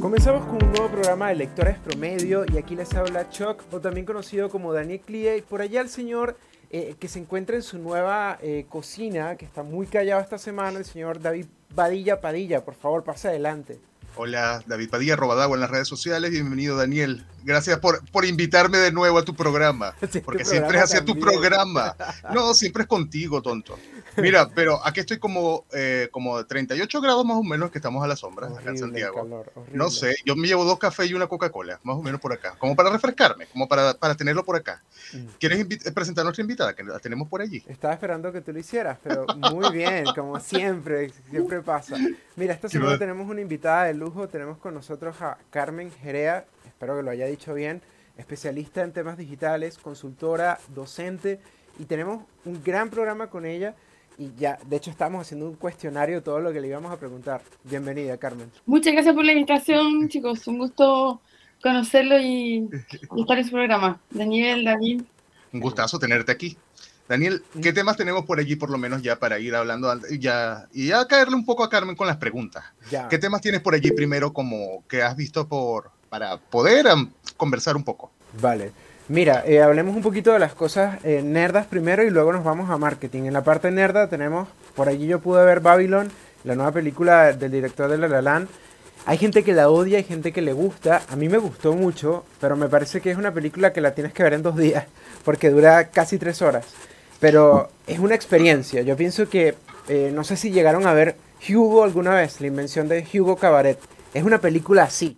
Comenzamos con un nuevo programa de Lectores Promedio y aquí les habla Chuck, o también conocido como Daniel Clie, y por allá el señor eh, que se encuentra en su nueva eh, cocina, que está muy callado esta semana, el señor David Padilla Padilla. Por favor, pase adelante. Hola, David Padilla, Robadagua en las redes sociales. Bienvenido, Daniel. Gracias por, por invitarme de nuevo a tu programa. porque siempre es hacia tu programa. No, siempre es contigo, tonto. Mira, pero aquí estoy como, eh, como 38 grados más o menos que estamos a la sombra acá en Santiago. no sé, yo me llevo dos cafés y una Coca-Cola, más o menos por acá, como para refrescarme, como para, para tenerlo por acá. Mm. ¿Quieres presentar a nuestra invitada? Que la tenemos por allí. Estaba esperando que tú lo hicieras, pero muy bien, como siempre, siempre pasa. Mira, esta semana tenemos una invitada de lujo, tenemos con nosotros a Carmen Jerea, espero que lo haya dicho bien, especialista en temas digitales, consultora, docente, y tenemos un gran programa con ella y ya, de hecho, estamos haciendo un cuestionario de todo lo que le íbamos a preguntar. Bienvenida, Carmen. Muchas gracias por la invitación, chicos. Un gusto conocerlo y, estar en su programa. Daniel, David. Un gustazo tenerte aquí. Daniel, ¿qué temas tenemos por allí, por lo menos ya para ir hablando ya, y ya caerle un poco a Carmen con las preguntas? ¿Qué temas tienes por allí primero como que has visto por, para poder conversar un poco? Vale. Mira, eh, hablemos un poquito de las cosas eh, nerdas primero y luego nos vamos a marketing. En la parte nerda tenemos, por allí yo pude ver Babylon, la nueva película del director de La La Land. Hay gente que la odia, hay gente que le gusta. A mí me gustó mucho, pero me parece que es una película que la tienes que ver en dos días, porque dura casi tres horas. Pero es una experiencia. Yo pienso que, eh, no sé si llegaron a ver Hugo alguna vez, la invención de Hugo Cabaret. Es una película así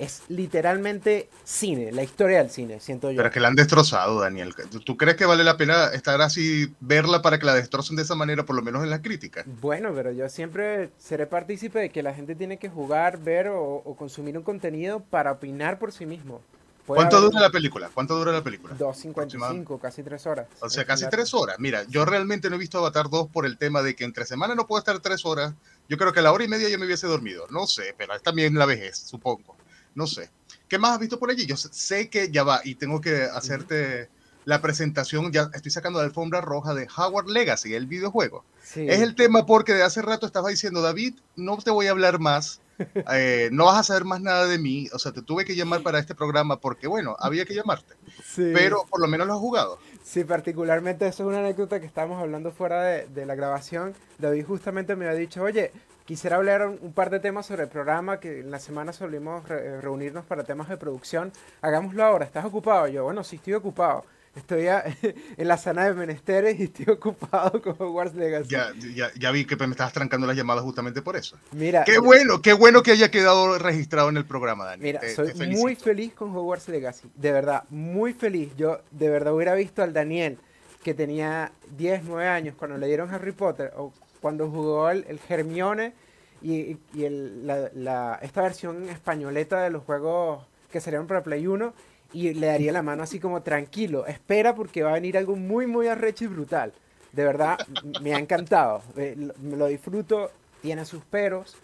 es literalmente cine, la historia del cine, siento yo. Pero es que la han destrozado, Daniel. ¿Tú crees que vale la pena estar así, verla para que la destrocen de esa manera, por lo menos en la crítica? Bueno, pero yo siempre seré partícipe de que la gente tiene que jugar, ver o, consumir un contenido para opinar por sí mismo. ¿Cuánto dura la película? ¿Cuánto dura la película? 2.55, casi tres horas. O sea, casi tres horas. Mira, yo realmente no he visto Avatar 2 por el tema de que entre semana no puedo estar tres horas. Yo creo que a la hora y media ya me hubiese dormido. No sé, pero es también la vejez, supongo. No sé. ¿Qué más has visto por allí? Yo sé que ya va y tengo que hacerte la presentación. Ya estoy sacando la alfombra roja de Howard Legacy, el videojuego. Es el tema porque de hace rato estaba diciendo, David, no te voy a hablar más. Eh, no vas a saber más nada de mí. O sea, te tuve que llamar para este programa porque, bueno, había que llamarte. Pero por lo menos lo has jugado. Sí, particularmente eso es una anécdota que estábamos hablando fuera de, de la grabación. David justamente me ha dicho, oye, Quisiera hablar un, par de temas sobre el programa, que en la semana solimos reunirnos para temas de producción. Hagámoslo ahora, ¿estás ocupado? Yo, bueno, sí estoy ocupado. Estoy en la zona de menesteres y estoy ocupado con Hogwarts Legacy. Ya, ya, ya vi que me estabas trancando las llamadas justamente por eso. Mira, qué bueno, qué bueno que haya quedado registrado en el programa, Dani. Mira, soy muy feliz con Hogwarts Legacy, de verdad, muy feliz. Yo de verdad hubiera visto al Daniel que tenía 10, 9 años cuando le dieron Harry Potter o cuando jugó el, el Hermione y, y el, la, esta versión españoleta de los juegos que salieron para Play 1 y le daría la mano así como tranquilo, espera porque va a venir algo muy, muy arrecho y brutal. De verdad, me ha encantado, eh, lo disfruto, tiene sus peros,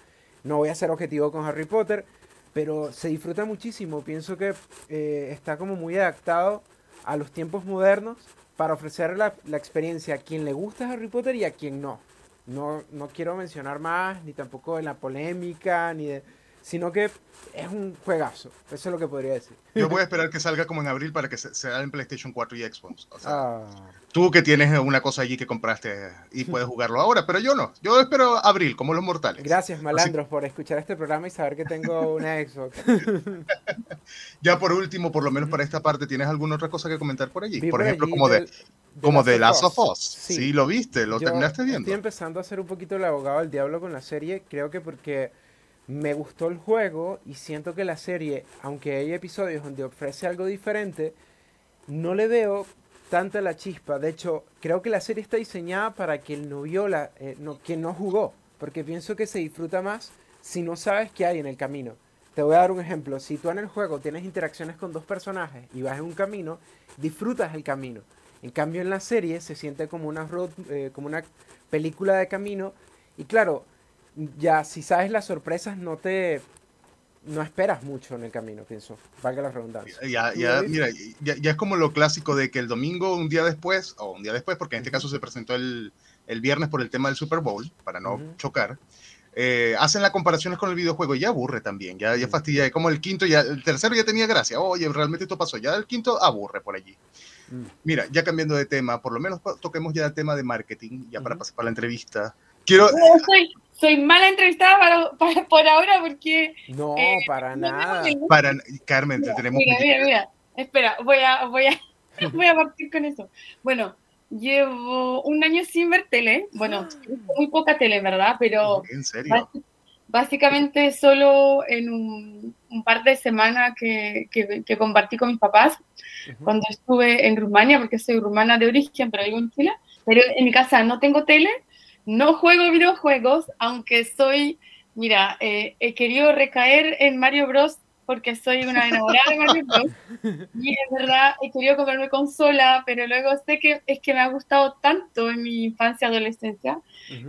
no voy a ser objetivo con Harry Potter, pero se disfruta muchísimo, pienso que eh, está como muy adaptado a los tiempos modernos para ofrecer la, la experiencia a quien le gusta Harry Potter y a quien no. No, no quiero mencionar más, ni tampoco en la polémica, ni de, sino que es un juegazo. Eso es lo que podría decir. Yo voy a esperar que salga como en abril para que sea en PlayStation 4 y Xbox. Ah. Tú que tienes una cosa allí que compraste y puedes jugarlo ahora, pero yo no. Yo espero abril, como los mortales. Gracias, malandros, por escuchar este programa y saber que tengo una Xbox. ya por último, por lo menos para esta parte, ¿tienes alguna otra cosa que comentar por allí? por ejemplo, como de como de Last of Us. Sí. lo viste, lo terminaste viendo. Estoy empezando a ser un poquito el abogado del diablo con la serie. Creo que porque me gustó el juego y siento que la serie, aunque hay episodios donde ofrece algo diferente, no le veo tanta la chispa. De hecho, creo que la serie está diseñada para quien no vio la, eh, no, quien no jugó, porque pienso que se disfruta más si no sabes qué hay en el camino. Te voy a dar un ejemplo. Si tú en el juego tienes interacciones con dos personajes y vas en un camino, disfrutas el camino. En cambio, en la serie se siente como una, road, eh, como una película de camino. Y claro, ya si sabes las sorpresas, no te. No esperas mucho en el camino, pienso. Valga la redundancia. Ya, ya, mira, ya, es como lo clásico de que el domingo, un día después, o un día después, porque en este caso se presentó el, el viernes por el tema del Super Bowl, para no chocar eh, hacen las comparaciones con el videojuego y ya aburre también, ya, ya fastidia, como el quinto, ya, el tercero ya tenía gracia, oye, realmente esto pasó, ya el quinto aburre por allí. Mira, ya cambiando de tema, por lo menos toquemos ya el tema de marketing, ya para pasar para la entrevista. Quiero, Yo soy, soy mala entrevistada para, para- por ahora porque... No, eh, para no nada. ningún- para, Carmen, te tenemos Mira, que- mira, mira. Espera, voy a, voy a, voy a partir con eso. Bueno, llevo un año sin ver tele. Bueno, muy poca tele, ¿verdad? Pero en serio. Básicamente solo en un, un par de semanas que, que, que compartí con mis papás Ujú. cuando estuve en Rumania, porque soy rumana de origen, pero vivo en Chile. Pero en mi casa no tengo tele, no juego videojuegos, aunque soy, mira, eh, he querido recaer en Mario Bros. Porque soy una enamorada de Mario Bros. Y es verdad, he querido comprarme consola, pero luego sé que es que me ha gustado tanto en mi infancia y adolescencia,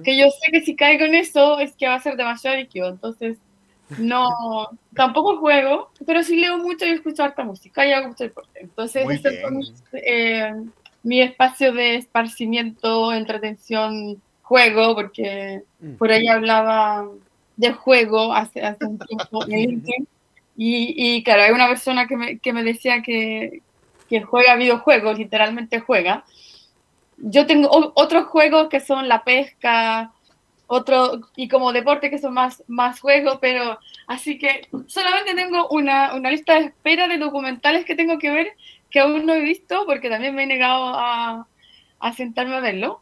que yo sé que si caigo en eso es que va a ser demasiado adictivo. Entonces, no, tampoco juego, pero sí leo mucho y escucho harta música y hago mucho deporte. Entonces, fue mi, eh, mi espacio de esparcimiento, entretención, juego, porque Mm. por ahí hablaba de juego hace, hace un tiempo en LinkedIn. Y, claro, hay una persona que me, que me decía que, que juega videojuegos, literalmente juega. Yo tengo otros juegos que son la pesca, otro, y como deporte que son más, más juegos, pero así que solamente tengo una, una lista de espera de documentales que tengo que ver que aún no he visto porque también me he negado a, a sentarme a verlo.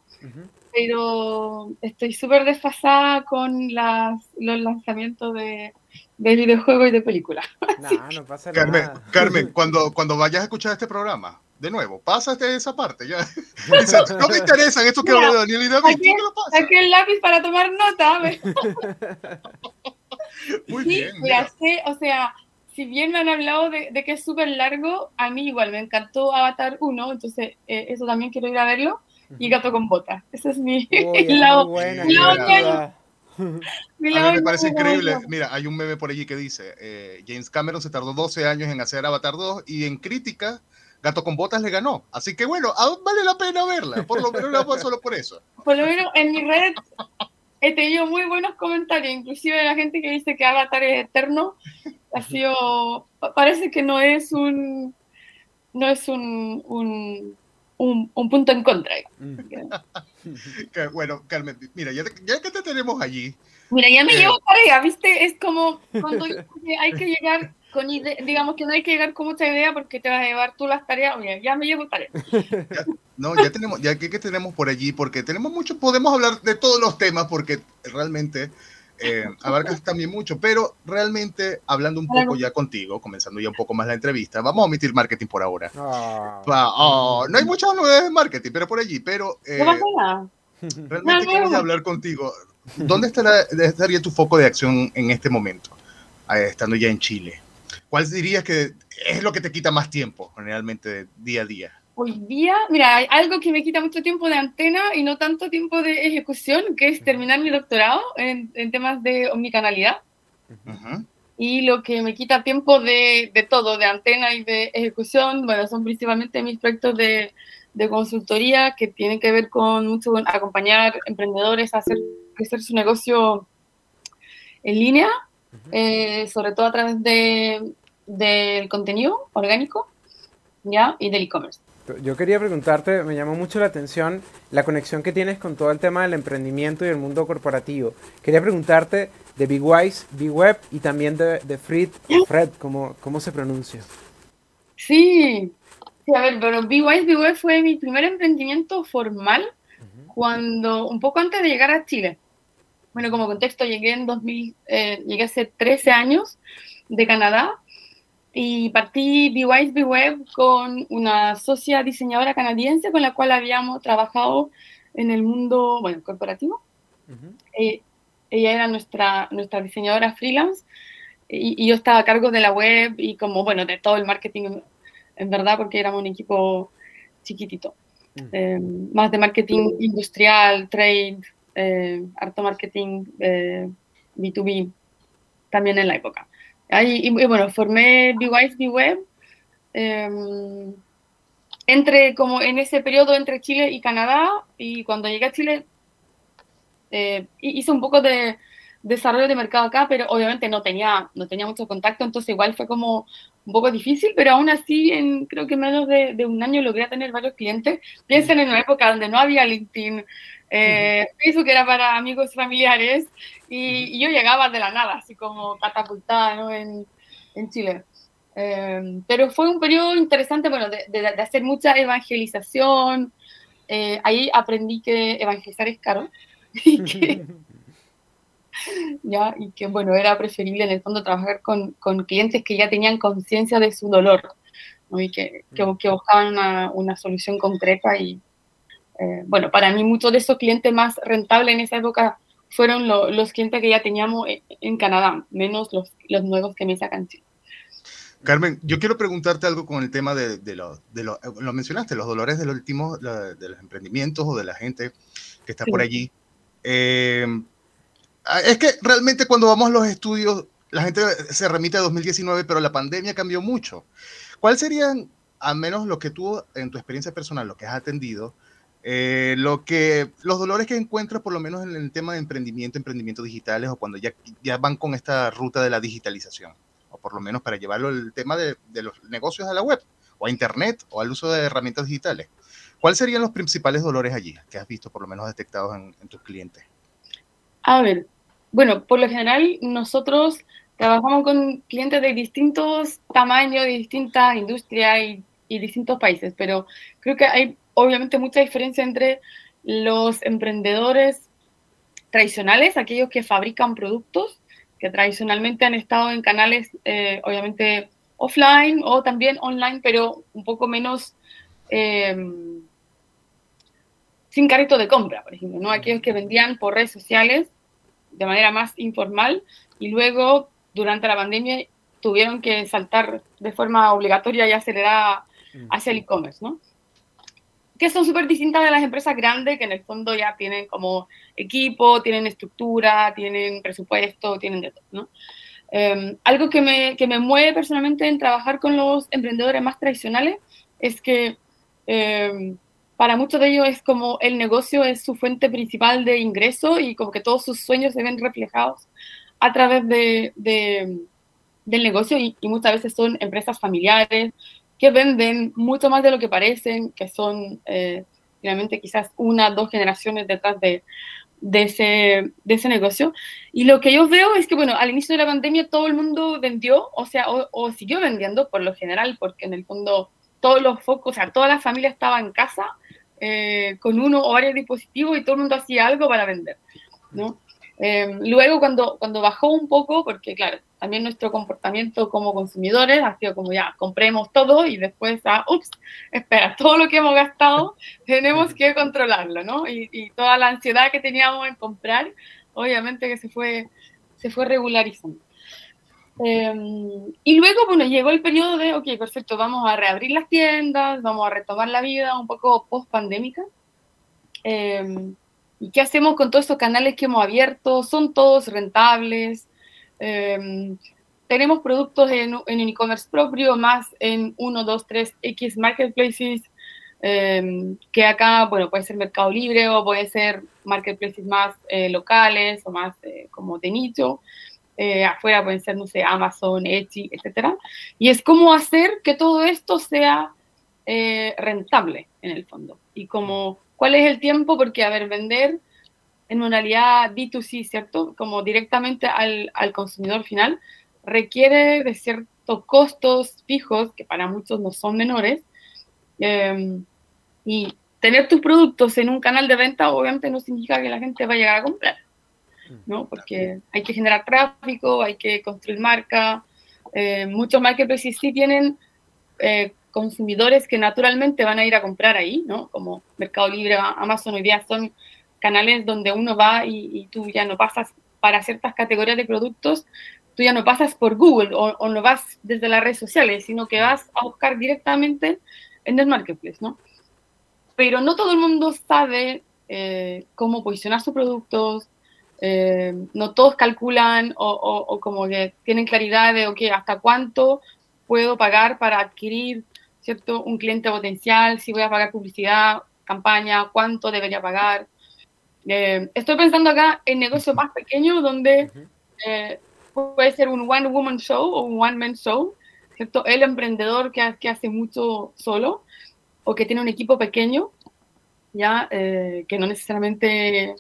Pero estoy súper desfasada con las, los lanzamientos de, de videojuegos y de películas. Nah, no pasa Carmen, nada. Carmen, cuando, cuando vayas a escuchar este programa, de nuevo, pásate esa parte. Ya. No me interesan estos que Mira, habla Daniel y David. aquí- ¿Qué me lo pasa? Saqué el lápiz para tomar nota. Muy Sí, bien. mira, mira. sé, o sea, si bien me han hablado de, de que es súper largo, a mí igual me encantó Avatar 1, entonces eh, eso también quiero ir a verlo. Y Gato con Botas. Ese es mi Uy, buena, mi A mí me parece increíble. Mira, hay un meme por allí que dice, eh, James Cameron se tardó 12 años en hacer Avatar 2 y en crítica, Gato con Botas le ganó. Así que bueno, vale la pena verla, por lo menos no solo por eso. Por lo menos en mi red he tenido muy buenos comentarios, inclusive de la gente que dice que Avatar es eterno. Ha sido, pa- parece que no es un, no es un, un, un, un punto en contra. Mm. Bueno, Carmen, mira, ya, ya que te tenemos allí, Mira, ya me Eh. llevo tarea, ¿viste? Es como cuando hay que llegar con ide- digamos que no hay que llegar con mucha idea porque te vas a llevar tú las tareas. Oye, ya me llevo tarea. no, ya tenemos, ya que, que tenemos por allí, porque tenemos mucho, podemos hablar de todos los temas, porque realmente eh, abarcas también mucho, pero realmente hablando un poco ya contigo, comenzando ya un poco más la entrevista, vamos a omitir marketing por ahora. Ah. Va, oh, no hay muchas novedades de marketing, pero por allí, pero eh, realmente no. hablar contigo. ¿Dónde estará, estaría tu foco de acción en este momento, eh, estando ya en Chile? ¿Cuál dirías que es lo que te quita más tiempo, generalmente, día a día? Hoy día, mira, hay algo que me quita mucho tiempo de antena y no tanto tiempo de ejecución, que es terminar mi doctorado en, en temas de omnicanalidad. Ujú. Y lo que me quita tiempo de, de todo, de antena y de ejecución, bueno, son principalmente mis proyectos de, de consultoría que tienen que ver con mucho con acompañar emprendedores a hacer crecer su negocio en línea, eh, sobre todo a través de, del contenido orgánico ¿ya? y del e-commerce. Yo quería preguntarte, me llamó mucho la atención la conexión que tienes con todo el tema del emprendimiento y el mundo corporativo. Quería preguntarte de Big Wise, Big Web y también de, de Fred, Fred, ¿cómo, ¿cómo se pronuncia? Sí, sí, a ver, pero BeWise BeWeb fue mi primer emprendimiento formal cuando, un poco antes de llegar a Chile. Bueno, como contexto, llegué en 2000, eh, llegué hace 13 años de Canadá y partí BeWise BeWeb con una socia diseñadora canadiense con la cual habíamos trabajado en el mundo, bueno, corporativo. Ujú. Eh, ella era nuestra, nuestra diseñadora freelance y, y yo estaba a cargo de la web y como, bueno, de todo el marketing, en, verdad, porque éramos un equipo chiquitito. Mm. Eh, más de marketing industrial, trade, eh, harto marketing eh, B2B también en la época. Ahí, y, bueno, formé BeWise BeWeb eh, entre como en ese periodo entre Chile y Canadá y cuando llegué a Chile eh, hi- hice un poco de, desarrollo de mercado acá, pero obviamente no tenía, no tenía mucho contacto, entonces igual fue como un poco difícil, pero aún así en creo que menos de un año logré tener varios clientes. Piensen en una época donde no había LinkedIn, eh, Facebook era para amigos familiares y, y, yo llegaba de la nada, así como catapultada ¿no? en, en Chile. Eh, pero fue un periodo interesante, bueno, de, de, de hacer mucha evangelización. Eh, ahí aprendí que evangelizar es caro y que, ya, y que, bueno, era preferible en el fondo trabajar con, con clientes que ya tenían conciencia de su dolor ¿no? y que, que, que buscaban una, una, solución concreta. Y, eh, bueno, para mí muchos de esos clientes más rentables en esa época fueron lo, los clientes que ya teníamos en, en Canadá, menos los, los nuevos que me sacan Chile. Carmen, yo quiero preguntarte algo con el tema de, de, lo, de lo, lo, mencionaste, los dolores de los últimos, de los emprendimientos o de la gente que está sí. por allí. Eh, es que realmente cuando vamos a los estudios, la gente se remite a 2019, pero la pandemia cambió mucho. ¿Cuáles serían, al menos lo que tú, en tu experiencia personal, lo que has atendido, eh, lo que, los dolores que encuentras, por lo menos en el tema de emprendimiento, emprendimientos digitales, o cuando ya, ya van con esta ruta de la digitalización? o por lo menos para llevarlo el tema de, los negocios a la web, o a Internet, o al uso de herramientas digitales. ¿Cuáles serían los principales dolores allí que has visto, por lo menos detectados en, tus clientes? A ver, bueno, por lo general nosotros trabajamos con clientes de distintos tamaños, de distintas industrias y distintos países, pero creo que hay obviamente mucha diferencia entre los emprendedores tradicionales, aquellos que fabrican productos, que tradicionalmente han estado en canales, eh, obviamente, offline o también online, pero un poco menos eh, sin carrito de compra, por ejemplo, ¿no? Aquellos que vendían por redes sociales de manera más informal y luego, durante la pandemia, tuvieron que saltar de forma obligatoria y acelerada hacia el e-commerce, ¿no? Que son súper distintas de las empresas grandes que en el fondo ya tienen como equipo, tienen estructura, tienen presupuesto, tienen de todo, ¿no? Eh, algo que me, que me mueve personalmente en trabajar con los emprendedores más tradicionales es que eh, para muchos de ellos es como el negocio es su fuente principal de ingreso y como que todos sus sueños se ven reflejados a través de, de del negocio y, muchas veces son empresas familiares que venden mucho más de lo que parecen, que son eh, realmente quizás una, dos generaciones detrás de, de, ese, de ese negocio. Y lo que yo veo es que, bueno, al inicio de la pandemia todo el mundo vendió, o sea, o, o siguió vendiendo por lo general, porque en el fondo todos los focos, o sea, toda la familia estaba en casa eh, con uno o varios dispositivos y todo el mundo hacía algo para vender, ¿no? Eh, luego, cuando, cuando bajó un poco, porque claro, también nuestro comportamiento como consumidores ha sido como ya, compremos todo y después, ah, ups, espera, todo lo que hemos gastado tenemos que controlarlo, ¿no? Y, y, toda la ansiedad que teníamos en comprar, obviamente que se fue, se fue regularizando. Eh, y luego, bueno, llegó el periodo de, ok, perfecto, vamos a reabrir las tiendas, vamos a retomar la vida un poco post-pandémica. Eh, ¿Y qué hacemos con todos estos canales que hemos abierto? ¿Son todos rentables? Eh, tenemos productos en, e-commerce propio, más en 1, 2, 3 X marketplaces, eh, que acá, bueno, puede ser Mercado Libre o puede ser marketplaces más eh, locales o más eh, como de nicho. Eh, afuera pueden ser, no sé, Amazon, Etsy, etcétera. Y es cómo hacer que todo esto sea eh, rentable en el fondo. Y como, ¿cuál es el tiempo? Porque, a ver, vender en modalidad B2C, ¿cierto? Como directamente al, al consumidor final, requiere de ciertos costos fijos, que para muchos no son menores, eh, y tener tus productos en un canal de venta obviamente no significa que la gente va a llegar a comprar, ¿no? Porque hay que generar tráfico, hay que construir marca, eh, muchos marketplaces sí tienen eh, consumidores que naturalmente van a ir a comprar ahí, ¿no? Como Mercado Libre, Amazon hoy día son canales donde uno va y, y, tú ya no pasas para ciertas categorías de productos, tú ya no pasas por Google o, no vas desde las redes sociales, sino que vas a buscar directamente en el marketplace, ¿no? Pero no todo el mundo sabe eh, cómo posicionar sus productos, eh, no todos calculan o, o, o, como que tienen claridad de, ok, hasta cuánto puedo pagar para adquirir, ¿cierto? Un cliente potencial, si voy a pagar publicidad, campaña, cuánto debería pagar. eh, estoy pensando acá en negocios más pequeños donde eh, puede ser un one woman show o un one man show, ¿cierto? El emprendedor que, que hace mucho solo o que tiene un equipo pequeño, ya eh, que no necesariamente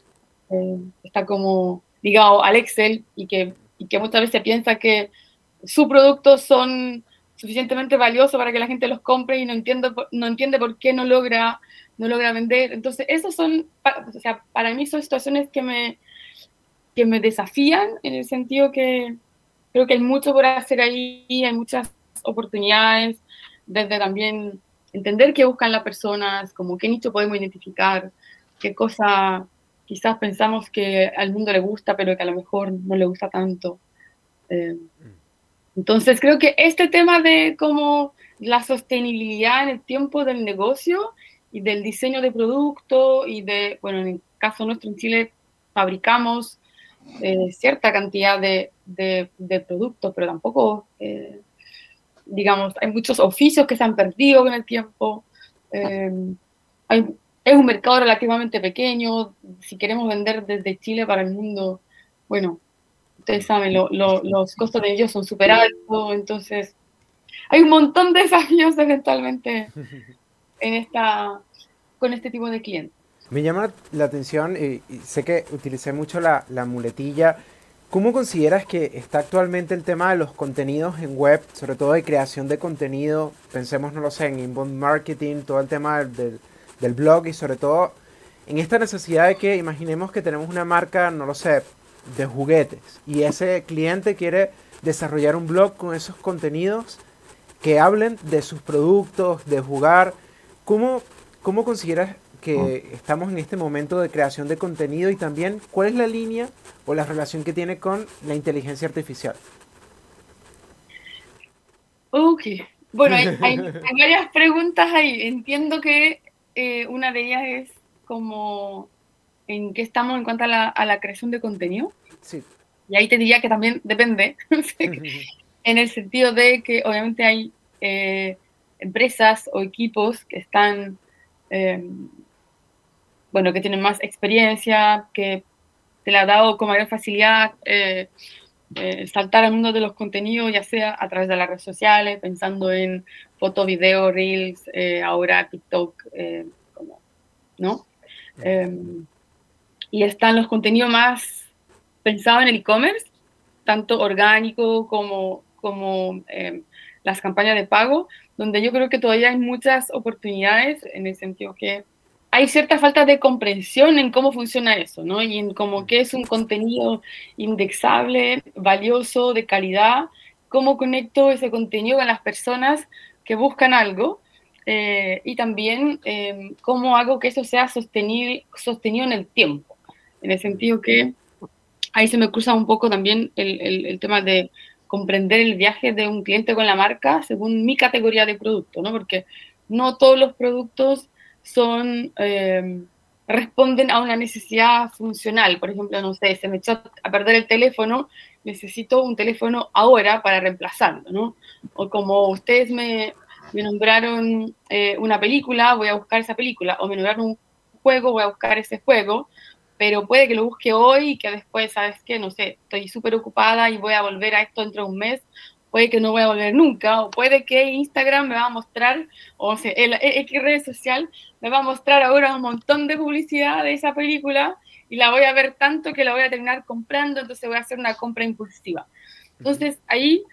está como ligado al Excel y que, y que muchas veces piensa que sus productos son suficientemente valiosos para que la gente los compre y no entiende, no entiende por qué no logra no logra vender. Entonces, esos son, o sea, para mí son situaciones que me, que me desafían en el sentido que creo que hay mucho por hacer ahí, hay muchas oportunidades, desde también entender qué buscan las personas, como qué nicho podemos identificar, qué cosa quizás pensamos que al mundo le gusta, pero que a lo mejor no le gusta tanto. Eh, entonces, creo que este tema de cómo la sostenibilidad en el tiempo del negocio y del diseño de producto y de, bueno, en el caso nuestro en Chile fabricamos eh, cierta cantidad de, de, productos, pero tampoco, eh, digamos, hay muchos oficios que se han perdido con el tiempo. Eh, es un mercado relativamente pequeño. Si queremos vender desde Chile para el mundo, bueno, ustedes saben, los costos de ellos son súper altos, entonces hay un montón de desafíos eventualmente en esta, con este tipo de clientes. Me llama la atención, y, sé que utilicé mucho la, la, muletilla. ¿Cómo consideras que está actualmente el tema de los contenidos en web, sobre todo de creación de contenido? Pensemos, no lo sé, en inbound marketing, todo el tema del, del blog y sobre todo en esta necesidad de que imaginemos que tenemos una marca, no lo sé, de juguetes y ese cliente quiere desarrollar un blog con esos contenidos que hablen de sus productos, de jugar. ¿Cómo, cómo consideras que estamos en este momento de creación de contenido y también cuál es la línea o la relación que tiene con la inteligencia artificial? Ok, bueno, hay, varias preguntas ahí. Entiendo que eh, una de ellas es como en qué estamos en cuanto a la, a la creación de contenido. Sí. Y ahí te diría que también depende, en el sentido de que obviamente hay eh, empresas o equipos que están, eh, bueno, que tienen más experiencia, que te la ha dado con mayor facilidad eh, saltar al mundo de los contenidos, ya sea a través de las redes sociales, pensando en foto, video, reels, ahora TikTok, como, ¿no? y están los contenidos más pensados en el e-commerce, tanto orgánico como, como eh, las campañas de pago, donde yo creo que todavía hay muchas oportunidades en el sentido que hay cierta falta de comprensión en cómo funciona eso, ¿no? Y en cómo que es un contenido indexable, valioso, de calidad, cómo conecto ese contenido con las personas que buscan algo eh, y también eh, cómo hago que eso sea sostenible, sostenido en el tiempo en el sentido que ahí se me cruza un poco también el, tema de comprender el viaje de un cliente con la marca según mi categoría de producto, ¿no? Porque no todos los productos son, eh, responden a una necesidad funcional. Por ejemplo, no sé, se me echó a perder el teléfono, necesito un teléfono ahora para reemplazarlo, ¿no? O como ustedes me, me nombraron eh, una película, voy a buscar esa película, o me nombraron un juego, voy a buscar ese juego, pero puede que lo busque hoy y que después, ¿sabes qué? No sé, estoy súper ocupada y voy a volver a esto dentro de un mes, puede que no voy a volver nunca, o puede que Instagram me va a mostrar, o sea, el X red social me va a mostrar ahora un montón de publicidad de esa película y la voy a ver tanto que la voy a terminar comprando, entonces voy a hacer una compra impulsiva. Entonces ahí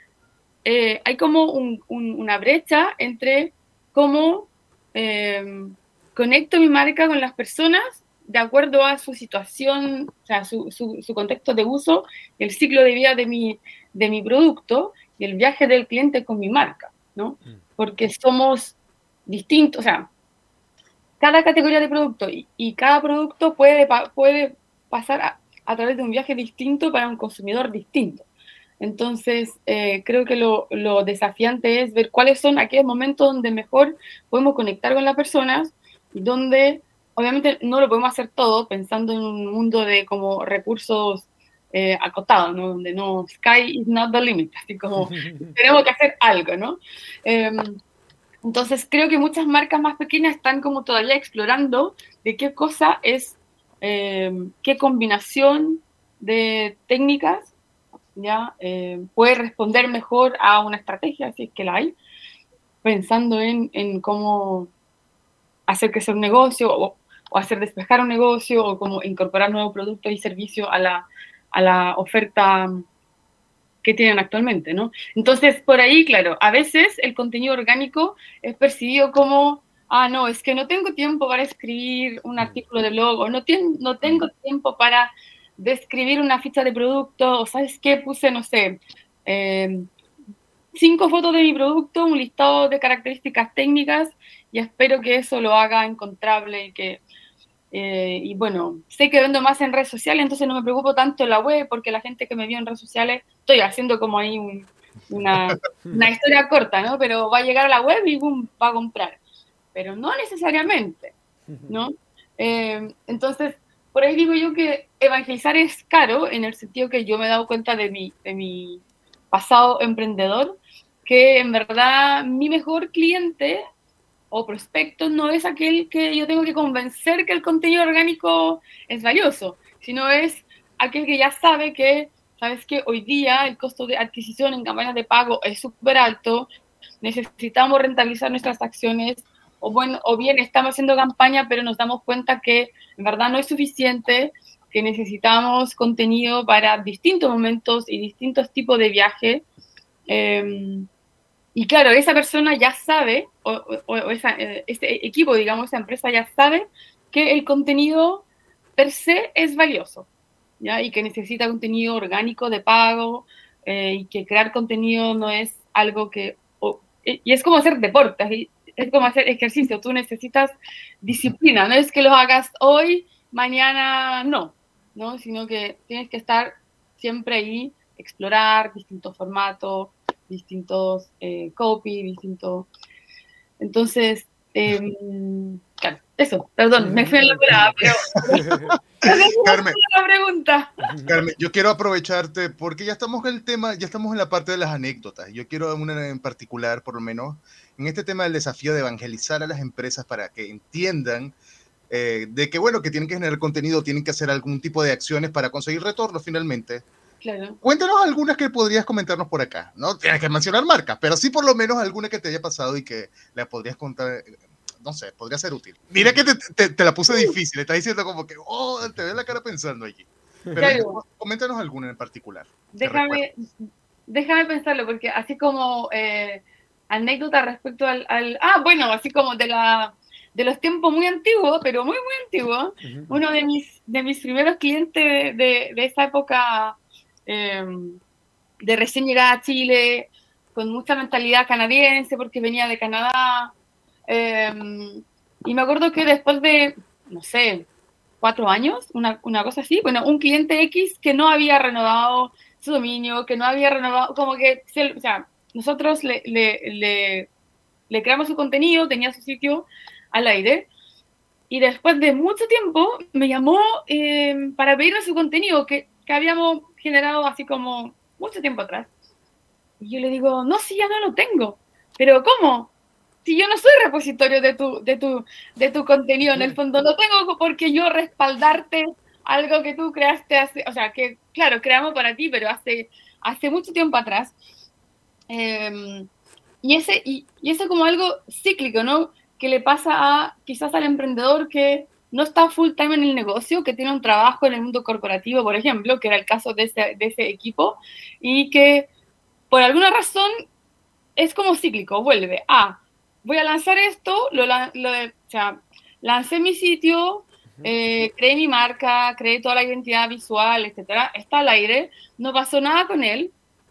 eh, hay como una brecha entre cómo eh, conecto mi marca con las personas de acuerdo a su situación, o sea, su, su, contexto de uso, el ciclo de vida de mi, de mi producto y el viaje del cliente con mi marca, ¿no? Mm. Porque somos distintos, o sea, cada categoría de producto y, cada producto puede, puede pasar a, a, través de un viaje distinto para un consumidor distinto. Entonces, eh, creo que lo, lo, desafiante es ver cuáles son aquellos momentos donde mejor podemos conectar con las personas y donde obviamente no lo podemos hacer todo pensando en un mundo de como recursos eh, acotados, ¿no? Donde no, sky is not the limit, así como tenemos que hacer algo, ¿no? Em, entonces creo que muchas marcas más pequeñas están como todavía explorando de qué cosa es eh, qué combinación de técnicas ya eh, puede responder mejor a una estrategia, si es que la hay, pensando en, en cómo hacer crecer un negocio o, o, hacer despejar un negocio o cómo incorporar nuevos productos y servicios a la, a la oferta que tienen actualmente, ¿no? Entonces, por ahí, claro, a veces el contenido orgánico es percibido como, ah, no, es que no tengo tiempo para escribir un artículo de blog, o no, no tengo tiempo para describir una ficha de producto, o sabes qué, puse, no sé, eh, cinco fotos de mi producto, un listado de características técnicas, y espero que eso lo haga encontrable y que eh, y bueno, sé que vendo más en redes sociales, entonces no me preocupo tanto en la web, porque la gente que me vio en redes sociales, estoy haciendo como ahí una, una, historia corta, ¿no? Pero va a llegar a la web y boom, va a comprar. Pero no necesariamente, ¿no? Eh, entonces, por ahí digo yo que evangelizar es caro, en el sentido que yo me he dado cuenta de mi, de mi pasado emprendedor, que en verdad mi mejor cliente o prospecto no es aquel que yo tengo que convencer que el contenido orgánico es valioso, sino es aquel que ya sabe que, sabes que hoy día el costo de adquisición en campañas de pago es súper alto, necesitamos rentabilizar nuestras acciones, o, bueno, o bien estamos haciendo campaña, pero nos damos cuenta que en verdad no es suficiente, que necesitamos contenido para distintos momentos y distintos tipos de viaje. Eh, y claro, esa persona ya sabe, o, esa, eh, este equipo, digamos, esa empresa ya sabe que el contenido per se es valioso, ¿ya? Y que necesita contenido orgánico de pago, eh, y que crear contenido no es algo que... O, y es como hacer deporte, es como hacer ejercicio, tú necesitas disciplina, no es que lo hagas hoy, mañana no, ¿no? Sino que tienes que estar siempre ahí, explorar distintos formatos, distintos eh, copy, distintos... Entonces, eh, claro, eso, perdón, me fui en la parada, pero... Carmen, la pregunta. Carmen, yo quiero aprovecharte porque ya estamos en el tema, ya estamos en la parte de las anécdotas. Yo quiero una en particular, por lo menos, en este tema del desafío de evangelizar a las empresas para que entiendan eh, de que, bueno, que tienen que generar contenido, tienen que hacer algún tipo de acciones para conseguir retorno finalmente. Claro. Cuéntanos algunas que podrías comentarnos por acá. No tienes que mencionar marcas, pero sí por lo menos alguna que te haya pasado y que la podrías contar. No sé, podría ser útil. Mira que te, te, te la puse difícil. Estás diciendo como que, oh, te ves la cara pensando allí. Pero Claro. coméntanos alguna en particular. Déjame, déjame pensarlo, porque así como eh, anécdota respecto al, al- Ah, bueno, así como de la de los tiempos muy antiguos, pero muy, muy antiguos, uno de mis, de mis primeros clientes de, de, de esa época eh, de recién llegada a Chile, con mucha mentalidad canadiense, porque venía de Canadá. eh, y me acuerdo que después de, no sé, cuatro años, una, una cosa así, bueno, un cliente X que no había renovado su dominio, que no había renovado, como que, o sea, nosotros le, le, le, creamos su contenido, tenía su sitio al aire, y después de mucho tiempo me llamó eh, para pedirme su contenido que, que habíamos generado así como mucho tiempo atrás. Y yo le digo, no, sí, ya no lo tengo. Pero ¿cómo? Si yo no soy repositorio de tu, de tu, de tu contenido, en el fondo no tengo por qué yo respaldarte algo que tú creaste hace, o sea, que claro, creamos para ti, pero hace, hace mucho tiempo atrás. Eh, y, ese, y, y eso como algo cíclico, ¿no? Que le pasa a quizás al emprendedor que no está full time en el negocio, que tiene un trabajo en el mundo corporativo, por ejemplo, que era el caso de ese, de ese equipo, y que por alguna razón es como cíclico, vuelve a, voy a lanzar esto, lo, lo- o sea, lancé mi sitio, eh, creé mi marca, creé toda la identidad visual, etcétera, está al aire, no pasó nada con él,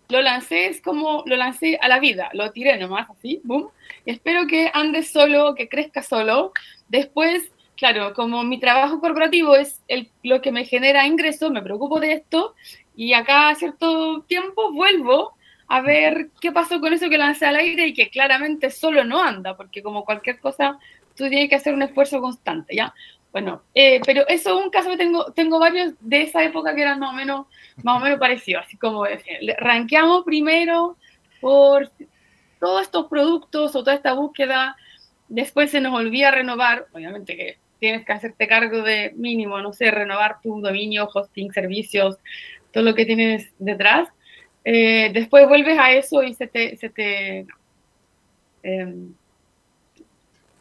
lo lancé, es como lo lancé a la vida, lo tiré nomás así, boom, y espero que ande solo, que crezca solo, después, claro, como mi trabajo corporativo es el, lo que me genera ingresos, me preocupo de esto, y acá a cierto tiempo vuelvo a ver qué pasó con eso que lancé al aire y que claramente solo no anda, porque como cualquier cosa, tú tienes que hacer un esfuerzo constante, ¿ya? Bueno, eh, pero eso es un caso que tengo, tengo varios de esa época que eran más o menos, más o menos parecidos, así como decía, le- rankeamos primero por todos estos productos o toda esta búsqueda, después se nos olvida renovar, obviamente que tienes que hacerte cargo de mínimo, no sé, renovar tu dominio, hosting, servicios, todo lo que tienes detrás. Eh, después vuelves a eso y se te... Se te em,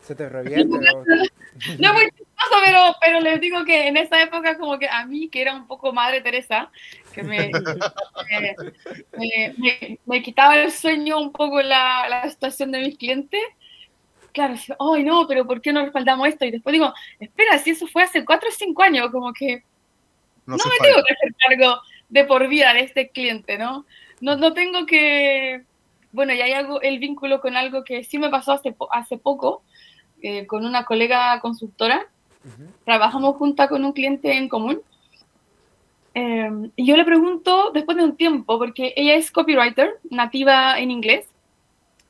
se te revierte. no muy chistoso, pero, pero les digo que en esa época como que a mí, que era un poco Madre Teresa, que me, me, me, quitaba el sueño un poco la, la situación de mis clientes, claro, ay no, pero ¿por qué no respaldamos esto? Y después digo, espera, si eso fue hace cuatro o cinco años, como que no, me tengo que hacer cargo de por vida de este cliente, ¿no? No, no tengo que, bueno, y hay algo, el vínculo con algo que sí me pasó hace, hace poco, eh, con una colega consultora, trabajamos juntas con un cliente en común, em, y yo le pregunto, después de un tiempo, porque ella es copywriter, nativa en inglés,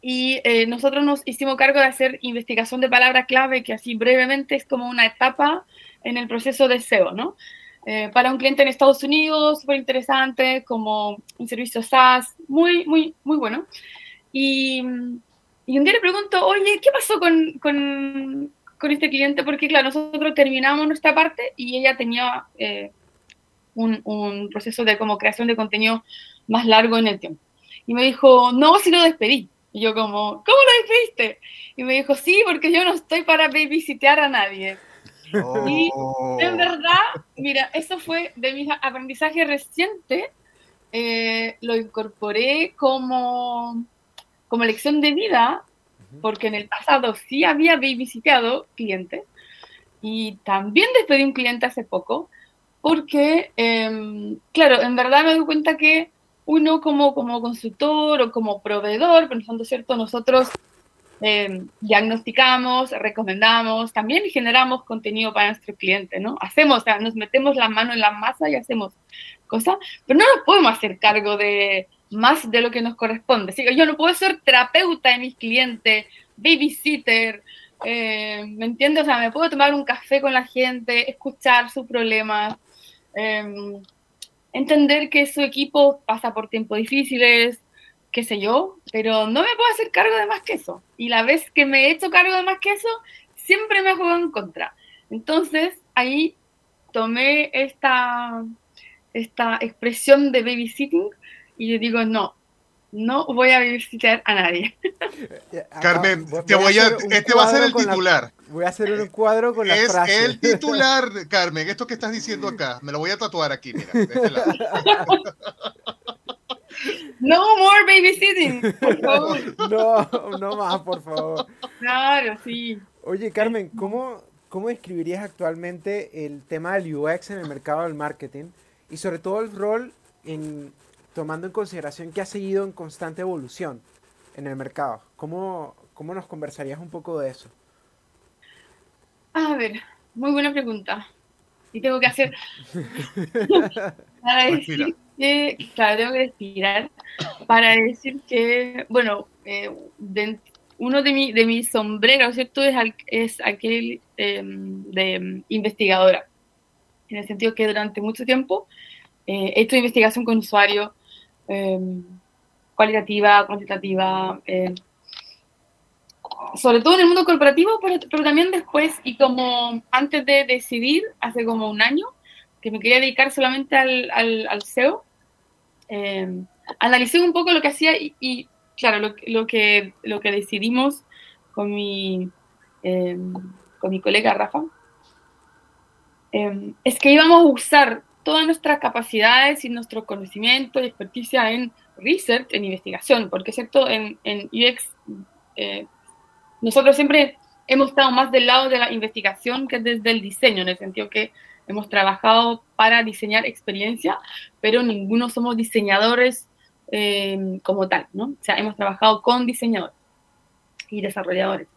y eh, nosotros nos hicimos cargo de hacer investigación de palabras clave, que así brevemente es como una etapa en el proceso de SEO, ¿no? Eh, para un cliente en Estados Unidos, súper interesante, como un servicio SaaS, muy, muy, muy bueno. Y, y un día le pregunto, oye, ¿qué pasó con, con, con, este cliente? Porque, claro, nosotros terminamos nuestra parte y ella tenía eh, un, un proceso de como creación de contenido más largo en el tiempo. Y me dijo, no, si lo despedí. Y yo como, ¿cómo lo despediste? Y me dijo, sí, porque yo no estoy para babysitear a nadie. Y oh. en verdad, mira, eso fue de mi aprendizaje reciente, eh, lo incorporé como, como lección de vida, porque en el pasado sí había babysiteado clientes y también despedí un cliente hace poco, porque, em, claro, en verdad me doy cuenta que uno como, como consultor o como proveedor, pensando cierto, nosotros eh, diagnosticamos, recomendamos, también generamos contenido para nuestro cliente, ¿no? Hacemos, o sea, nos metemos la mano en la masa y hacemos cosas, pero no nos podemos hacer cargo de más de lo que nos corresponde. Yo no puedo ser terapeuta de mis clientes, babysitter, eh, ¿me entiendes? O sea, me puedo tomar un café con la gente, escuchar sus problemas, eh, entender que su equipo pasa por tiempos difíciles, qué sé yo, pero no me puedo hacer cargo de más que eso. Y la vez que me he hecho cargo de más que eso, siempre me juego en contra. Entonces, ahí tomé esta, esta expresión de babysitting y le digo, no, no voy a visitar a nadie. Carmen, te voy a, este va a ser el titular. voy a hacer un cuadro con la es frase. el titular, Carmen. Esto que estás diciendo acá, me lo voy a tatuar aquí, mira. este No more babysitting, por favor. No, no más, por favor. Claro, sí. Oye, Carmen, ¿cómo, ¿cómo describirías actualmente el tema del UX en el mercado del marketing? Y sobre todo el rol en tomando en consideración que ha seguido en constante evolución en el mercado. ¿Cómo, cómo nos conversarías un poco de eso? A ver, muy buena pregunta. Y tengo que hacer... para decir que, claro, tengo que respirar para decir que, bueno, eh, uno de, mi, de mis sombreros, ¿cierto? Es, es aquel em, de investigadora. En el sentido que durante mucho tiempo eh, he hecho investigación con usuarios, Em, cualitativa, cuantitativa, em, sobre todo en el mundo corporativo, pero, también después y como antes de decidir, hace como un año, que me quería dedicar solamente al, al, SEO, em, analicé un poco lo que hacía y, claro, lo, lo, que, lo que decidimos con mi, con mi colega Rafa, es que íbamos a usar todas nuestras capacidades y nuestro conocimiento y experticia en research, en investigación, porque cierto, en, en UX eh, nosotros siempre hemos estado más del lado de la investigación que desde el diseño, en el sentido que hemos trabajado para diseñar experiencia, pero ninguno somos diseñadores eh, como tal, ¿no? O sea, hemos trabajado con diseñadores y desarrolladores.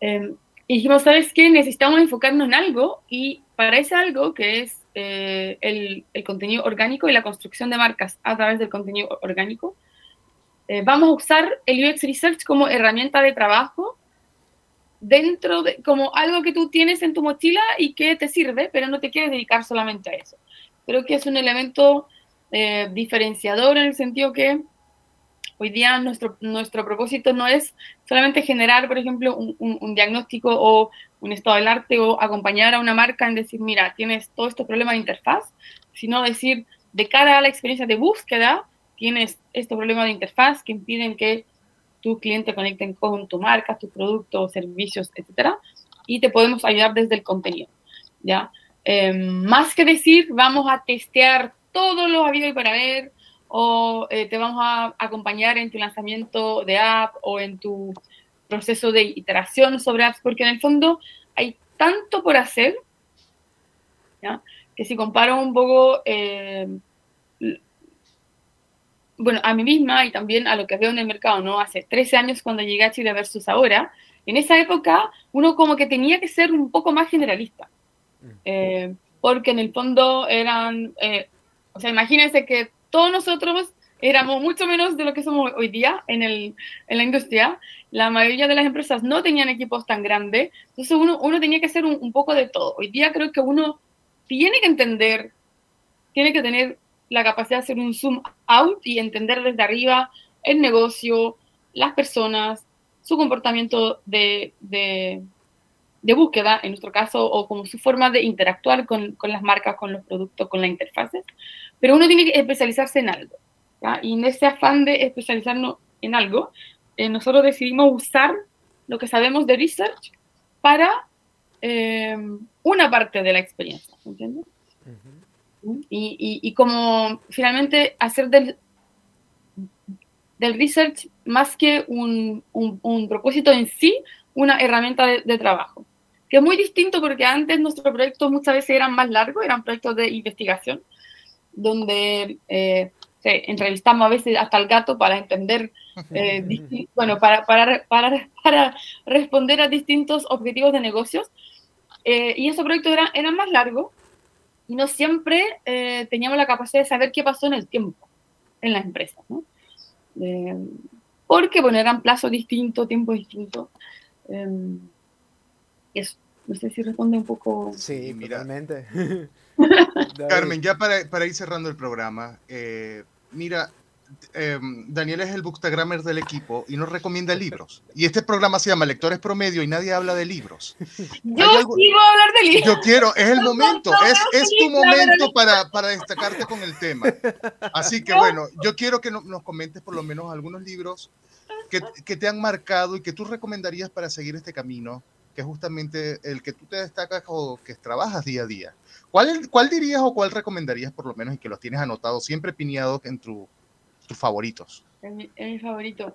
Eh, y dijimos, ¿sabes qué? Necesitamos enfocarnos en algo y para ese algo que es eh, el, contenido orgánico y la construcción de marcas a través del contenido orgánico. Eh, vamos a usar el UX Research como herramienta de trabajo dentro de, como algo que tú tienes en tu mochila y que te sirve, pero no te quieres dedicar solamente a eso. Creo que es un elemento eh, diferenciador en el sentido que hoy día nuestro, nuestro propósito no es solamente generar, por ejemplo, un, un diagnóstico o un estado del arte o acompañar a una marca en decir, mira, tienes todo este problema de interfaz, sino decir, de cara a la experiencia de búsqueda, tienes este problema de interfaz que impiden que tu cliente conecten con tu marca, tu producto, servicios, etcétera, y te podemos ayudar desde el contenido, ¿ya? Em, más que decir, vamos a testear todo lo habido y para ver, o eh, te vamos a acompañar en tu lanzamiento de app o en tu proceso de iteración sobre apps, porque en el fondo hay tanto por hacer, ¿ya? que si comparo un poco, eh, bueno, a mí misma y también a lo que veo en el mercado, ¿no? Hace 13 años cuando llegué a Chile versus ahora, en esa época uno como que tenía que ser un poco más generalista, mm. eh, porque en el fondo eran, eh, o sea, imagínense que todos nosotros éramos mucho menos de lo que somos hoy día en, el, en la industria. La mayoría de las empresas no tenían equipos tan grandes, entonces uno, uno tenía que hacer un, poco de todo. Hoy día creo que uno tiene que entender, tiene que tener la capacidad de hacer un zoom out y entender desde arriba el negocio, las personas, su comportamiento de, de, de búsqueda, en nuestro caso, o como su forma de interactuar con, con las marcas, con los productos, con las interfaces. Pero uno tiene que especializarse en algo. Y en ese afán de especializarnos en algo, eh, nosotros decidimos usar lo que sabemos de research para eh, una parte de la experiencia, ¿entiendes? y, y, y, como finalmente hacer del, del research más que un, un, un, propósito en sí, una herramienta de, de, trabajo. Que es muy distinto porque antes nuestros proyectos muchas veces eran más largos, eran proyectos de investigación, donde eh, entrevistamos a veces hasta el gato para entender, eh, bueno, para, para, para, para, responder a distintos objetivos de negocios. Eh, y esos proyectos eran, eran más largos y no siempre eh, teníamos la capacidad de saber qué pasó en el tiempo en las empresas, ¿no? Eh, porque, bueno, eran plazos distintos, tiempos distintos. Eh, eso, no sé si responde un poco. Sí, totalmente. Carmen, ya para, para, ir cerrando el programa, eh, mira, eh, Daniel es el bookstagrammer del equipo y nos recomienda libros. Y este programa se llama Lectores Promedio y nadie habla de libros. Yo algo? a hablar de libros. Yo quiero, es el momento, es, es tu momento para, para destacarte con el tema. Así que bueno, yo quiero que no, nos comentes por lo menos algunos libros que, que te han marcado y que tú recomendarías para seguir este camino, que es justamente el que tú te destacas o que trabajas día a día. ¿Cuál, ¿Cuál dirías o cuál recomendarías por lo menos y que los tienes anotados siempre piñados en tu, tus favoritos? Es mi, es mi, favorito.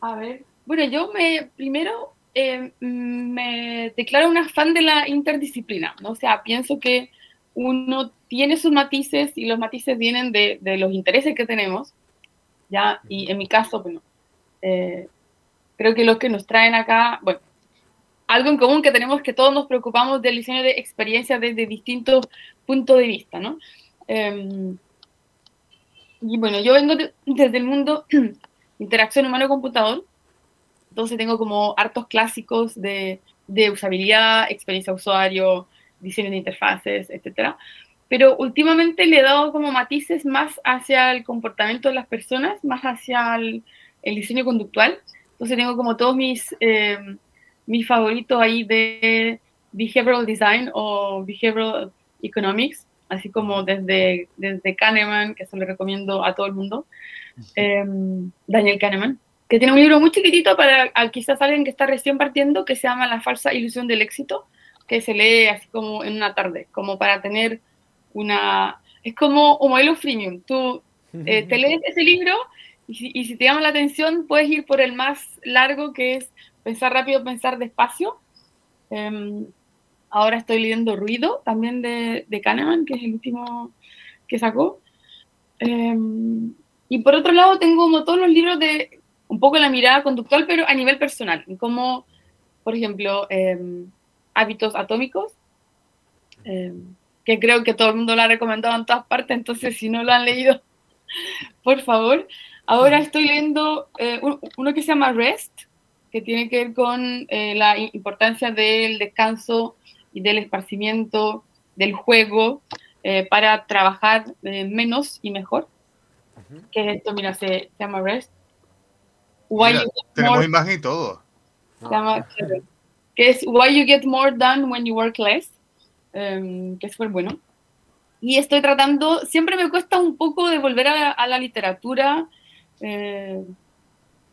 A ver, bueno, yo me primero eh, me declaro una fan de la interdisciplina, ¿no? O sea, pienso que uno tiene sus matices y los matices vienen de, de los intereses que tenemos, ¿ya? Y en mi caso, bueno, eh, creo que lo que nos traen acá, bueno, algo en común que tenemos que todos nos preocupamos del diseño de experiencias desde distintos puntos de vista, ¿no? Eh, y bueno, yo vengo de, desde el mundo interacción humano-computador, entonces tengo como hartos clásicos de, de usabilidad, experiencia usuario, diseño de interfaces, etc. Pero últimamente le he dado como matices más hacia el comportamiento de las personas, más hacia el, el diseño conductual. Entonces tengo como todos mis, eh, mis favoritos ahí de behavioral design o behavioral economics, así como desde, desde Kahneman, que se lo recomiendo a todo el mundo, eh, Daniel Kahneman, que tiene un libro muy chiquitito para a quizás alguien que está recién partiendo, que se llama La falsa ilusión del éxito, que se lee así como en una tarde, como para tener una... Es como un modelo freemium. Tú eh, te lees ese libro y si, y si, te llama la atención puedes ir por el más largo, que es pensar rápido, pensar despacio. Eh, Ahora estoy leyendo Ruido, también de, de Kahneman, que es el último que sacó. Eh, y por otro lado, tengo como todos los libros de un poco la mirada conductual, pero a nivel personal, como, por ejemplo, eh, Hábitos Atómicos, eh, que creo que todo el mundo lo ha recomendado en todas partes, entonces si no lo han leído, por favor. Ahora estoy leyendo eh, uno que se llama Rest, que tiene que ver con eh, la importancia del descanso y del esparcimiento, del juego, eh, para trabajar eh, menos y mejor. Uh -huh. Que esto, mira, se, llama REST. Mira, tenemos more, imagen y todo. Se llama, que es Why You Get More Done When You Work Less, em, que es súper bueno. Y estoy tratando, siempre me cuesta un poco de volver a, la literatura, eh,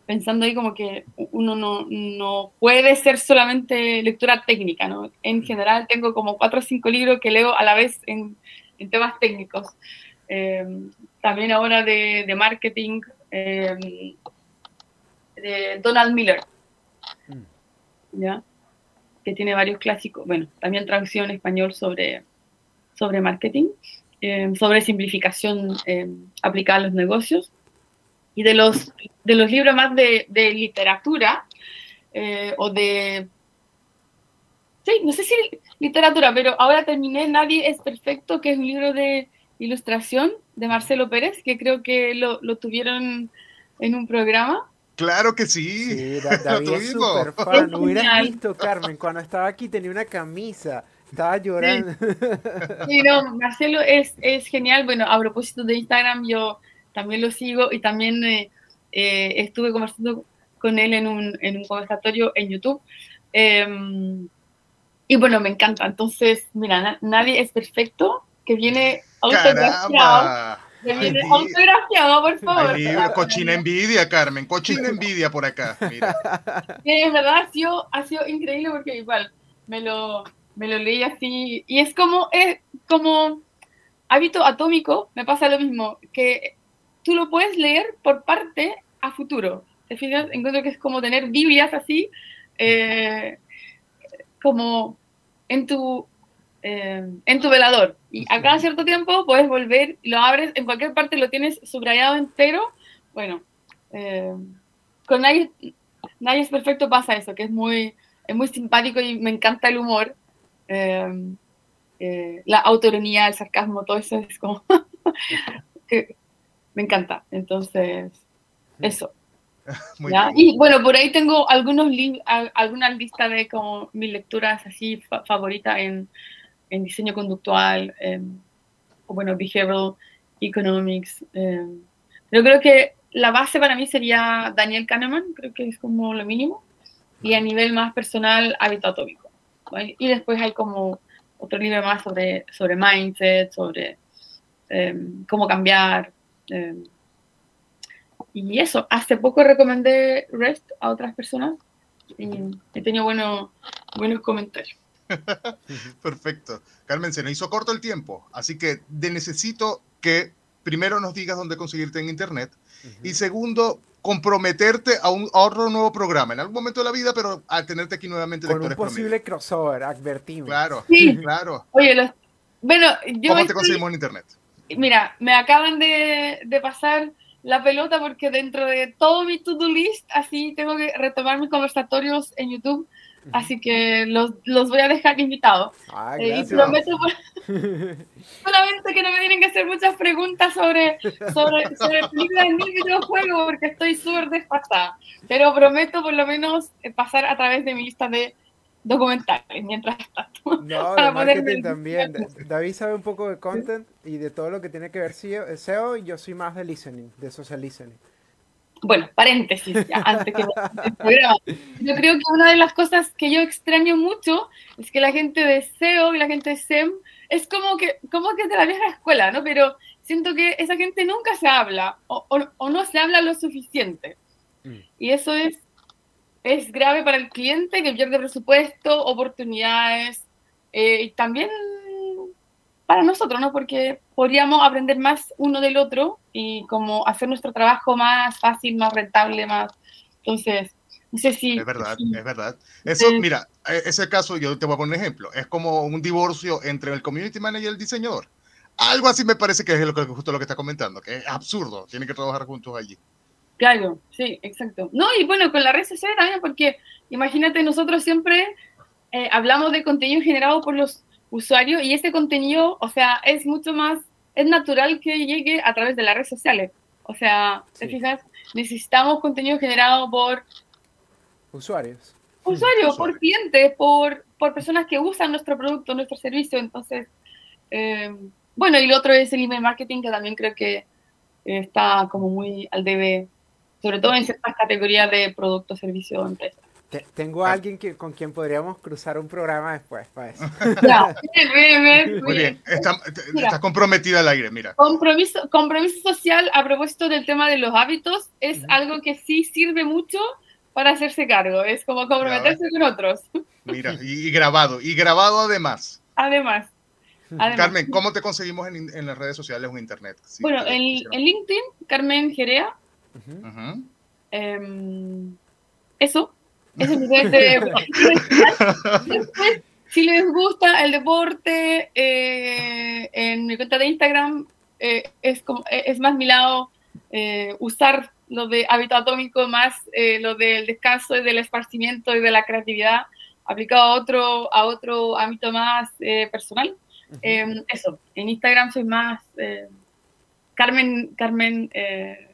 pensando ahí como que uno no, no, puede ser solamente lectura técnica, ¿no? En general tengo como cuatro o cinco libros que leo a la vez en, en temas técnicos. Em, también ahora de, de marketing, em, de Donald Miller, mm. ¿ya? que tiene varios clásicos, bueno, también traducción en español sobre, sobre marketing, em, sobre simplificación aplicada a los negocios. Y de los, de los libros más de, de literatura eh, o de... Sí, no sé si literatura, pero ahora terminé Nadie es Perfecto, que es un libro de ilustración de Marcelo Pérez, que creo que lo, lo tuvieron en un programa. Claro que sí. Sí, David es súper fan. Hubieras visto, Carmen, cuando estaba aquí tenía una camisa. Estaba llorando. Sí, no, Marcelo es, es genial. Bueno, a propósito de Instagram, yo también lo sigo y también eh, eh, estuve conversando con él en un, en un conversatorio en YouTube. Em, y bueno, me encanta. Entonces, mira, nadie es perfecto, que viene autografiado. Que viene autografiado, por favor. cochina envidia, Carmen, cochina envidia por acá. Mira. en verdad ha sido, ha sido increíble porque igual me lo, me lo leí así. Y es como, es como hábito atómico, me pasa lo mismo, que tú lo puedes leer por parte a futuro. ¿Te fijas? Encuentro que es como tener Biblias así, eh, como en tu, eh, en tu velador. Y a cada cierto tiempo puedes volver, lo abres, en cualquier parte lo tienes subrayado entero. Bueno, eh, con nadie, nadie es perfecto pasa eso, que es muy, es muy simpático y me encanta el humor. la autoronía, el sarcasmo, todo eso es como me encanta. Entonces, eso. Y bueno, por ahí tengo algunos alguna lista de como mis lecturas así favoritas en, en, diseño conductual, o bueno, behavioral economics. Eh, pero creo que la base para mí sería Daniel Kahneman, creo que es como lo mínimo. Y a nivel más personal, hábito atómico. Y después hay como otro libro más sobre, sobre mindset, sobre em, cómo cambiar, Em, y eso, hace poco recomendé REST a otras personas y he tenido buenos comentarios. Perfecto. Carmen, se nos hizo corto el tiempo, así que necesito que primero nos digas dónde conseguirte en Internet y segundo, comprometerte a, un, otro nuevo programa en algún momento de la vida, pero a tenerte aquí nuevamente. Con un posible crossover, advertimos. Claro, sí. claro. Oye, bueno, yo... ¿Cómo te conseguimos en Internet? Mira, me acaban de, pasar la pelota porque dentro de todo mi to-do list, así tengo que retomar mis conversatorios en YouTube. Así que los, los voy a dejar invitados. Ah, eh, y prometo solamente que no me tienen que hacer muchas preguntas sobre, sobre, sobre películas en mi videojuego porque estoy súper desfasada. Pero prometo por lo menos eh, pasar a través de mi lista de documentales mientras tanto. No, de marketing también. David sabe un poco de content y de todo lo que tiene que ver SEO y yo soy más de listening, de social listening. Bueno, paréntesis, antes que Yo creo que una de las cosas que yo extraño mucho es que la gente de SEO y la gente de SEM es como que, como que de la vieja escuela, ¿no? Pero siento que esa gente nunca se habla o, o no se habla lo suficiente. Mm. Y eso es es grave para el cliente que pierde presupuesto, oportunidades eh, y también para nosotros, ¿no? Porque podríamos aprender más uno del otro y como hacer nuestro trabajo más fácil, más rentable, más... Entonces, no sé si... Es verdad, es verdad. Eso, mira, e, ese caso yo te voy a poner un ejemplo. Es como un divorcio entre el community manager y el diseñador. Algo así me parece que es lo que, justo lo que está comentando, que es absurdo. Tienen que trabajar juntos allí. Claro, sí, exacto. No, y bueno, con la red social también, porque imagínate, nosotros siempre eh, hablamos de contenido generado por los usuarios y ese contenido, o sea, es mucho más, es natural que llegue a través de las redes sociales. O sea, ¿te fijas? Necesitamos contenido generado por usuarios. Usuarios, por clientes, por, por personas que usan nuestro producto, nuestro servicio. Entonces, eh, bueno, y lo otro es el email marketing, que también creo que está como muy al debe sobre todo en ciertas categorías de producto, servicio o empresa. Te- tengo a alguien que, con quien podríamos cruzar un programa después para eso. Ya, bien, bien, bien, Muy bien, está, Mira. estás comprometida al aire, mira. Compromiso, compromiso social a propósito del tema de los hábitos es Ujú. algo que sí sirve mucho para hacerse cargo. Es como comprometerse con otros. Mira, y, y grabado, y grabado además. Además, además. Carmen, ¿cómo te conseguimos en, en las redes sociales o en internet? Si bueno, en, en LinkedIn, Carmen Gerea. Ujú. Ujú. em, eso. Eso es mi red de- Después, si les gusta el deporte, eh, en mi cuenta de Instagram eh, es, como, eh, es más mi lado eh, usar lo de hábito atómico más eh, lo del descanso y del esparcimiento y de la creatividad aplicado a otro, a otro ámbito más eh, personal. Eh, eso, en Instagram soy más eh, Carmen, Carmen eh,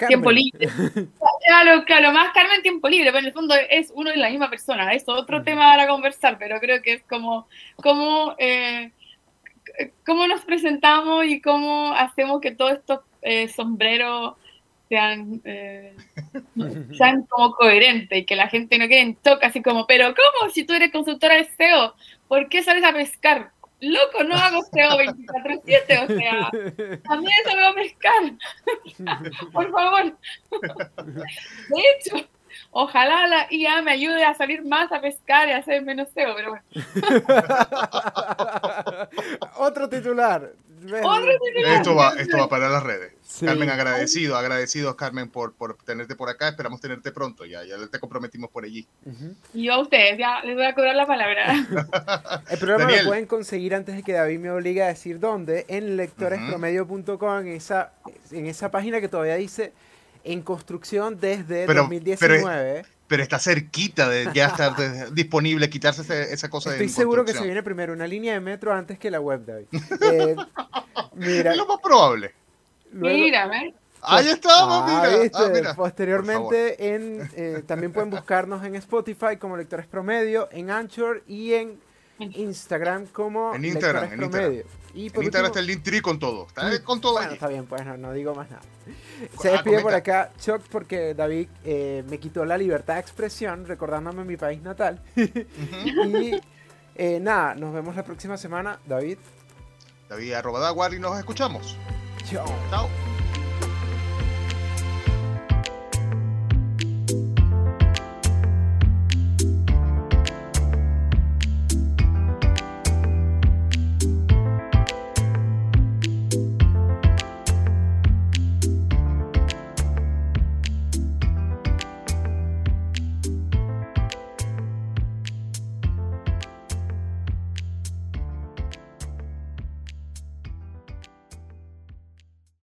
Carmen. tiempo libre. Claro, claro, más Carmen tiempo libre, pero en el fondo es uno y la misma persona. Eso otro tema para conversar, pero creo que es como cómo, eh, cómo nos presentamos y cómo hacemos que todos estos eh, sombreros sean, eh, sean como coherentes y que la gente no quede en toque así como, pero ¿cómo si tú eres consultora de SEO? ¿Por qué sales a pescar? Loco, no hago SEO 24/7, o sea, también salgo a pescar por favor. De hecho, ojalá la IA me ayude a salir más a pescar y a hacer menos SEO, pero bueno. Otro titular. Esto va, esto va para las redes. Sí. Carmen, agradecido, agradecidos, Carmen, por, por tenerte por acá. Esperamos tenerte pronto. Ya, ya te comprometimos por allí. Y yo a ustedes, ya les voy a cobrar la palabra. El programa Daniel. lo pueden conseguir antes de que David me obligue a decir dónde, en lectorespromedio.com, en esa, en esa página que todavía dice en construcción desde Pero- 2019. Pero está cerquita de ya estar de- disponible, quitarse ese- esa cosa Estoy de seguro que se viene primero una línea de metro antes que la web, David. Eh, mira, Es lo más probable. luego- Mírame. Ahí estamos, Ah, mira. ¿viste? Ah, mira. Posteriormente, en, eh, también pueden buscarnos en Spotify como Lectores Promedio, en Anchor y en Instagram como En Instagram, Lectores en Instagram. Y En por Instagram último- está el Linktree con todo. Está eh, con todo Bueno, allí. está bien, pues no, no digo más nada. Ah, Se despide por acá Chuck porque David eh, me quitó la libertad de expresión recordándome mi país natal. Y eh, nada, nos vemos la próxima semana. David, David arroba Daguar y nos escuchamos. chao. Chao.